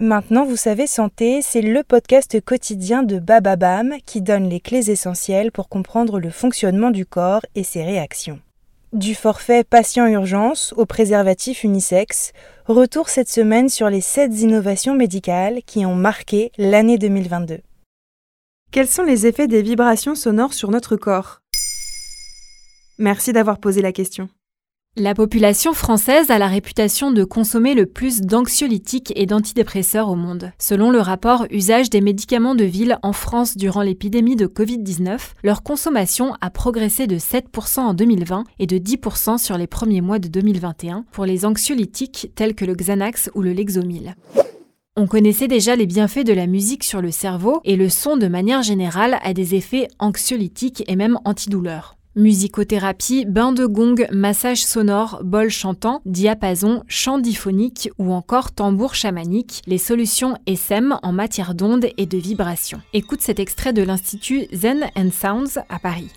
Maintenant, vous savez, Santé, c'est le podcast quotidien de Bababam qui donne les clés essentielles pour comprendre le fonctionnement du corps et ses réactions. Du forfait patient urgence au préservatif unisexe, retour cette semaine sur les 7 innovations médicales qui ont marqué l'année 2022. Quels sont les effets des vibrations sonores sur notre corps? Merci d'avoir posé la question. La population française a la réputation de consommer le plus d'anxiolytiques et d'antidépresseurs au monde. Selon le rapport Usage des médicaments de ville en France durant l'épidémie de Covid-19, leur consommation a progressé de 7% en 2020 et de 10% sur les premiers mois de 2021 pour les anxiolytiques tels que le Xanax ou le Lexomil. On connaissait déjà les bienfaits de la musique sur le cerveau et le son de manière générale a des effets anxiolytiques et même antidouleurs. Musicothérapie, bain de gong, massage sonore, bol chantant, diapason, chant diphonique ou encore tambour chamanique, les solutions SM en matière d'ondes et de vibrations. Écoute cet extrait de l'Institut Zen and Sounds à Paris.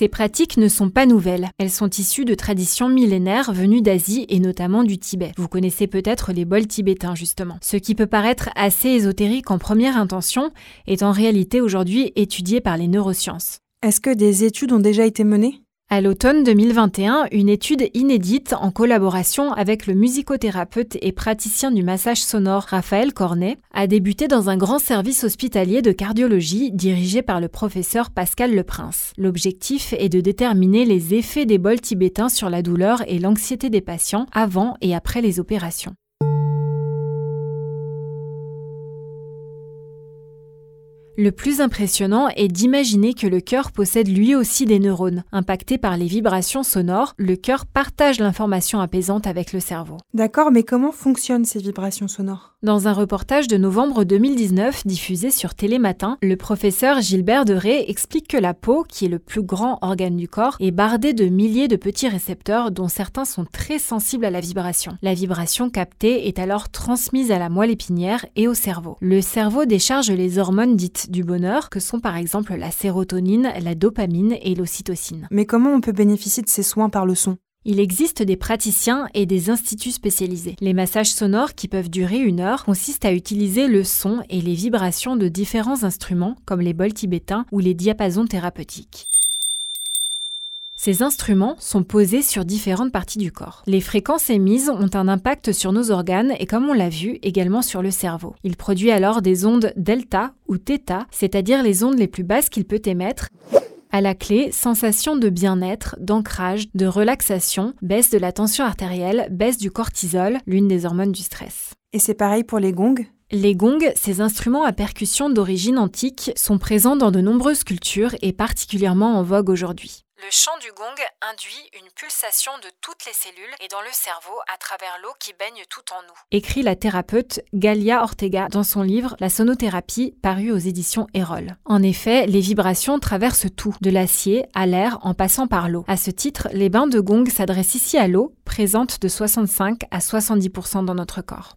Ces pratiques ne sont pas nouvelles. Elles sont issues de traditions millénaires venues d'Asie et notamment du Tibet. Vous connaissez peut-être les bols tibétains justement. Ce qui peut paraître assez ésotérique en première intention est en réalité aujourd'hui étudié par les neurosciences. Est-ce que des études ont déjà été menées? À l'automne 2021, une étude inédite en collaboration avec le musicothérapeute et praticien du massage sonore Raphaël Cornet a débuté dans un grand service hospitalier de cardiologie dirigé par le professeur Pascal Leprince. L'objectif est de déterminer les effets des bols tibétains sur la douleur et l'anxiété des patients avant et après les opérations. Le plus impressionnant est d'imaginer que le cœur possède lui aussi des neurones. Impactés par les vibrations sonores, le cœur partage l'information apaisante avec le cerveau. D'accord, mais comment fonctionnent ces vibrations sonores? Dans un reportage de novembre 2019 diffusé sur Télématin, le professeur Gilbert Deré explique que la peau, qui est le plus grand organe du corps, est bardée de milliers de petits récepteurs dont certains sont très sensibles à la vibration. La vibration captée est alors transmise à la moelle épinière et au cerveau. Le cerveau décharge les hormones dites du bonheur, que sont par exemple la sérotonine, la dopamine et l'ocytocine. Mais comment on peut bénéficier de ces soins par le son? Il existe des praticiens et des instituts spécialisés. Les massages sonores qui peuvent durer une heure consistent à utiliser le son et les vibrations de différents instruments comme les bols tibétains ou les diapasons thérapeutiques. Ces instruments sont posés sur différentes parties du corps. Les fréquences émises ont un impact sur nos organes et comme on l'a vu, également sur le cerveau. Il produit alors des ondes delta ou θ, c'est-à-dire les ondes les plus basses qu'il peut émettre. À la clé, sensation de bien-être, d'ancrage, de relaxation, baisse de la tension artérielle, baisse du cortisol, l'une des hormones du stress. Et c'est pareil pour les gongs? Les gongs, ces instruments à percussion d'origine antique, sont présents dans de nombreuses cultures et particulièrement en vogue aujourd'hui. Le chant du gong induit une pulsation de toutes les cellules et dans le cerveau à travers l'eau qui baigne tout en nous. Écrit la thérapeute Galia Ortega dans son livre La sonothérapie paru aux éditions Erol. En effet, les vibrations traversent tout, de l'acier à l'air en passant par l'eau. À ce titre, les bains de gong s'adressent ici à l'eau, présente de 65 à 70% dans notre corps.